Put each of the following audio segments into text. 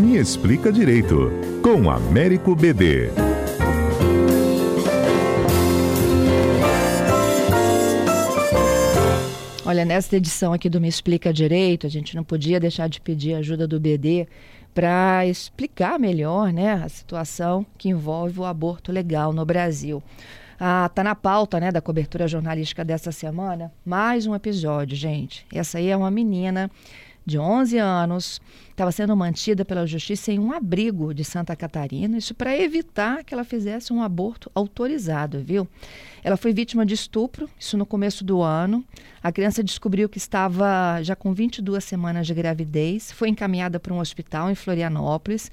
Me Explica Direito, com Américo BD. Olha, nesta edição aqui do Me Explica Direito, a gente não podia deixar de pedir ajuda do BD para explicar melhor né, a situação que envolve o aborto legal no Brasil. Ah, tá na pauta né, da cobertura jornalística dessa semana mais um episódio, gente. Essa aí é uma menina de 11 anos, estava sendo mantida pela justiça em um abrigo de Santa Catarina, isso para evitar que ela fizesse um aborto autorizado, viu? Ela foi vítima de estupro, isso no começo do ano. A criança descobriu que estava já com 22 semanas de gravidez, foi encaminhada para um hospital em Florianópolis,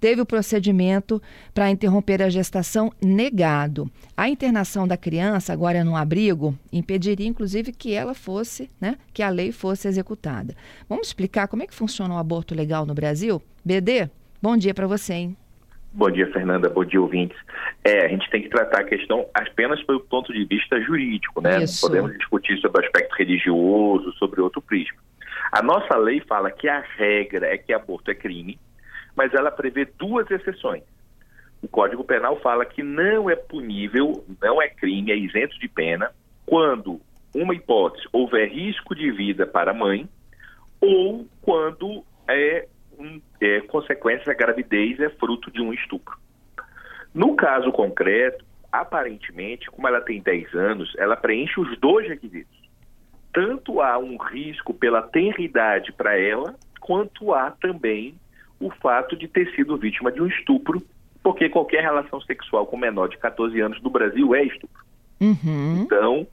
teve o procedimento para interromper a gestação negado. A internação da criança, agora no abrigo, impediria inclusive que ela fosse, né, que a lei fosse executada. Vamos explicar como é que funciona o aborto legal no Brasil? BD, bom dia para você, hein? Bom dia, Fernanda. Bom dia, ouvintes. É, a gente tem que tratar a questão apenas pelo ponto de vista jurídico, né? Isso. Não podemos discutir sobre o aspecto religioso, sobre outro prisma. A nossa lei fala que a regra é que aborto é crime, mas ela prevê duas exceções. O Código Penal fala que não é punível, não é crime, é isento de pena, quando uma hipótese houver risco de vida para a mãe ou quando é é, consequência da gravidez é fruto de um estupro. No caso concreto, aparentemente, como ela tem 10 anos, ela preenche os dois requisitos. Tanto há um risco pela tenridade para ela, quanto há também o fato de ter sido vítima de um estupro, porque qualquer relação sexual com menor de 14 anos no Brasil é estupro. Uhum. Então,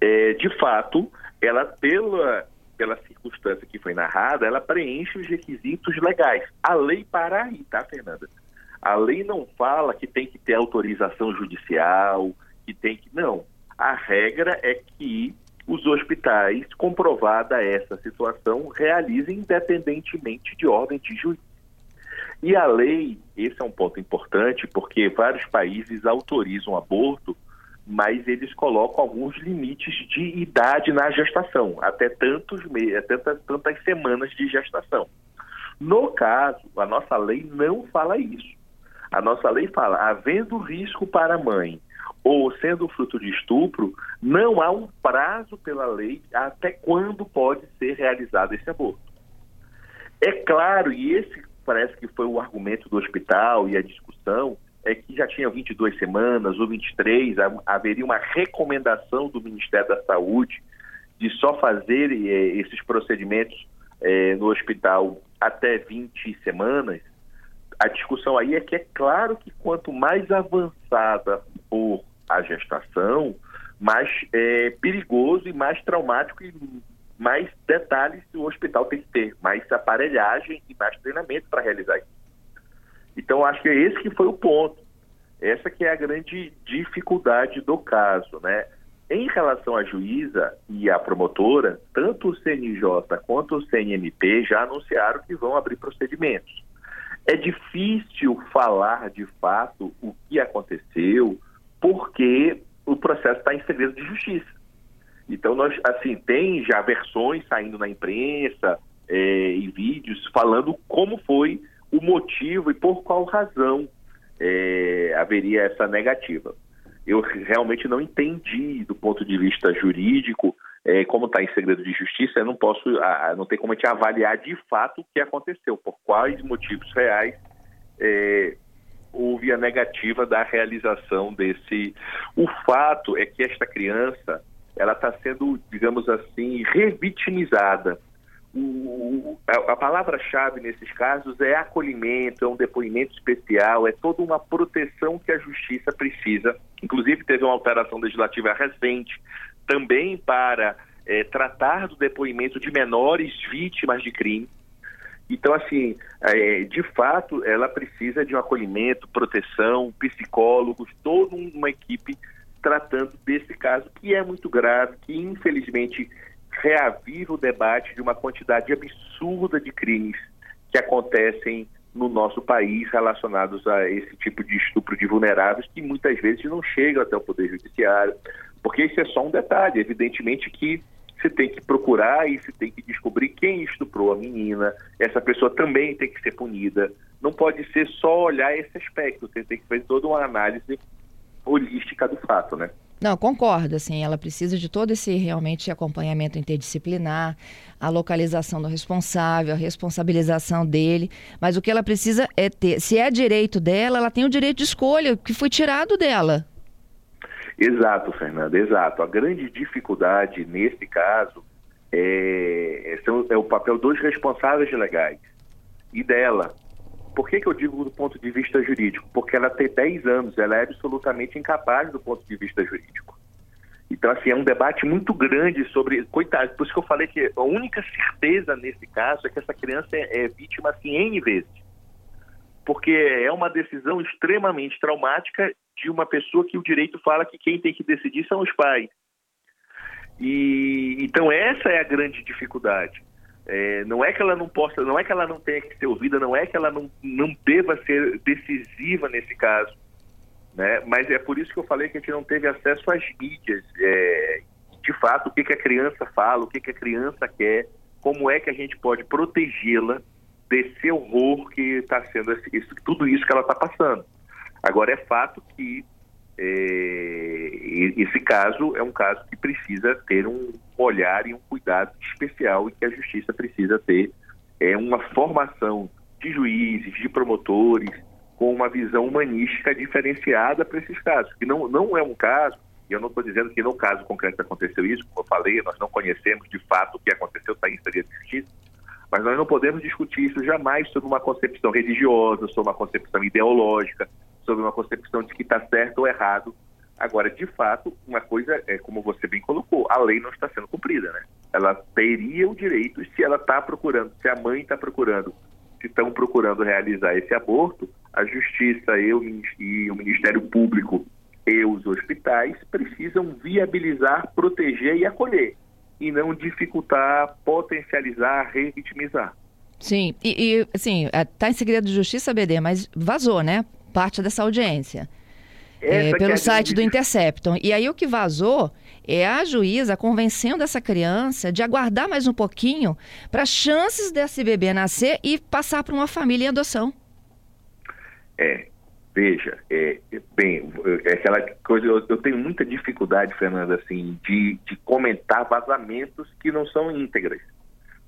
é, de fato, ela, pela pela circunstância que foi narrada, ela preenche os requisitos legais. A lei para aí, tá, Fernanda? A lei não fala que tem que ter autorização judicial, que tem que. Não. A regra é que os hospitais, comprovada essa situação, realizem independentemente de ordem de juiz. E a lei, esse é um ponto importante, porque vários países autorizam aborto mas eles colocam alguns limites de idade na gestação, até tantos meses, tantas, tantas semanas de gestação. No caso, a nossa lei não fala isso. A nossa lei fala, havendo risco para a mãe ou sendo fruto de estupro, não há um prazo pela lei até quando pode ser realizado esse aborto. É claro, e esse parece que foi o argumento do hospital e a discussão, é que já tinha 22 semanas ou 23, haveria uma recomendação do Ministério da Saúde de só fazer é, esses procedimentos é, no hospital até 20 semanas. A discussão aí é que é claro que quanto mais avançada for a gestação, mais é, perigoso e mais traumático e mais detalhes o hospital tem que ter, mais aparelhagem e mais treinamento para realizar isso. Então, acho que é esse que foi o ponto. Essa que é a grande dificuldade do caso, né? Em relação à juíza e à promotora, tanto o CNJ quanto o CNMP já anunciaram que vão abrir procedimentos. É difícil falar de fato o que aconteceu, porque o processo está em segredo de justiça. Então, nós, assim, tem já versões saindo na imprensa é, e vídeos falando como foi o motivo e por qual razão é, haveria essa negativa. Eu realmente não entendi, do ponto de vista jurídico, é, como está em segredo de justiça, eu não posso, a, não tem como a gente avaliar de fato o que aconteceu, por quais motivos reais é, houve a negativa da realização desse. O fato é que esta criança ela está sendo, digamos assim, revitimizada a, a palavra-chave nesses casos é acolhimento, é um depoimento especial, é toda uma proteção que a justiça precisa. Inclusive, teve uma alteração legislativa recente também para é, tratar do depoimento de menores vítimas de crime. Então, assim, é, de fato, ela precisa de um acolhimento, proteção, psicólogos, toda uma equipe tratando desse caso que é muito grave, que infelizmente reaviva o debate de uma quantidade absurda de crimes que acontecem no nosso país relacionados a esse tipo de estupro de vulneráveis que muitas vezes não chegam até o Poder Judiciário, porque isso é só um detalhe. Evidentemente que você tem que procurar e você tem que descobrir quem estuprou a menina. Essa pessoa também tem que ser punida. Não pode ser só olhar esse aspecto, você tem que fazer toda uma análise holística do fato, né? Não, concordo, assim, ela precisa de todo esse realmente acompanhamento interdisciplinar, a localização do responsável, a responsabilização dele, mas o que ela precisa é ter, se é direito dela, ela tem o direito de escolha, que foi tirado dela. Exato, Fernanda, exato. A grande dificuldade nesse caso é, é, é o papel dos responsáveis legais e dela, por que, que eu digo do ponto de vista jurídico? Porque ela tem 10 anos, ela é absolutamente incapaz do ponto de vista jurídico. Então, assim, é um debate muito grande sobre. Coitado, por isso que eu falei que a única certeza nesse caso é que essa criança é, é vítima, assim, N vezes. Porque é uma decisão extremamente traumática de uma pessoa que o direito fala que quem tem que decidir são os pais. E então essa é a grande dificuldade. É, não é que ela não possa, não é que ela não tenha que ser ouvida, não é que ela não, não deva ser decisiva nesse caso, né? Mas é por isso que eu falei que a gente não teve acesso às mídias, é, de fato, o que, que a criança fala, o que, que a criança quer, como é que a gente pode protegê-la desse horror que está sendo isso, tudo isso que ela está passando. Agora é fato que é, esse caso é um caso que precisa ter um olhar e um cuidado especial e que a justiça precisa ter é uma formação de juízes, de promotores, com uma visão humanística diferenciada para esses casos. Que não, não é um caso, e eu não estou dizendo que no caso concreto aconteceu isso, como eu falei, nós não conhecemos de fato o que aconteceu, está em Secretaria de Justiça, mas nós não podemos discutir isso jamais sobre uma concepção religiosa, sobre uma concepção ideológica, sobre uma concepção de que está certo ou errado. Agora, de fato, uma coisa é como você bem colocou, a lei não está sendo cumprida, né? Ela teria o direito, se ela está procurando, se a mãe está procurando, se estão procurando realizar esse aborto, a justiça eu, e o Ministério Público e os hospitais precisam viabilizar, proteger e acolher, e não dificultar, potencializar, revitimizar. Sim, e, e assim, está em segredo de justiça, BD, mas vazou, né? parte dessa audiência. É, pelo é site do Intercepton. E aí o que vazou é a juíza convencendo essa criança de aguardar mais um pouquinho para chances desse bebê nascer e passar para uma família em adoção. É, veja, é, bem, é aquela coisa, eu, eu, tenho muita dificuldade, Fernanda, assim, de, de comentar vazamentos que não são íntegras.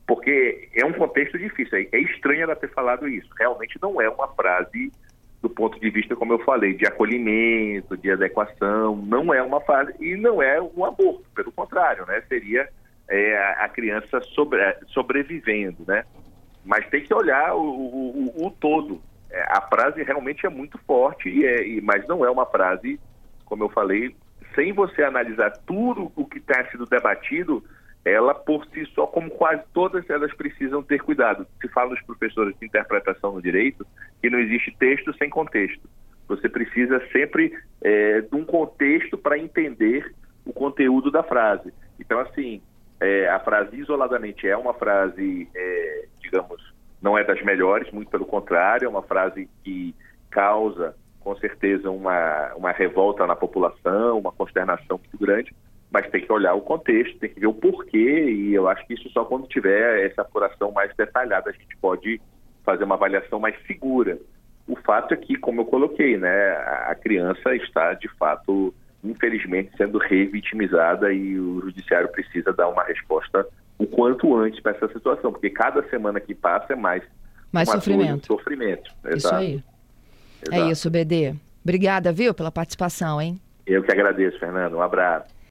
Porque é um contexto difícil. É, é estranho ela ter falado isso. Realmente não é uma frase do ponto de vista, como eu falei, de acolhimento, de adequação, não é uma fase, e não é um aborto, pelo contrário, né? Seria é, a criança sobre, sobrevivendo, né? Mas tem que olhar o, o, o todo. É, a frase realmente é muito forte, e é, e, mas não é uma frase, como eu falei, sem você analisar tudo o que está sendo debatido, ela por si só, como quase todas elas precisam ter cuidado. Se fala nos professores de interpretação no direito que não existe texto sem contexto. Você precisa sempre é, de um contexto para entender o conteúdo da frase. Então, assim, é, a frase isoladamente é uma frase, é, digamos, não é das melhores, muito pelo contrário, é uma frase que causa, com certeza, uma, uma revolta na população, uma consternação muito grande, mas tem que olhar o contexto, tem que ver o porquê, e eu acho que isso só quando tiver essa apuração mais detalhada a gente pode fazer uma avaliação mais segura. O fato é que, como eu coloquei, né, a criança está de fato, infelizmente, sendo revitimizada e o judiciário precisa dar uma resposta o quanto antes para essa situação, porque cada semana que passa é mais mais sofrimento. sofrimento. Exato. Isso aí. É Exato. É isso, BD. Obrigada, viu, pela participação, hein? Eu que agradeço, Fernando. Um abraço.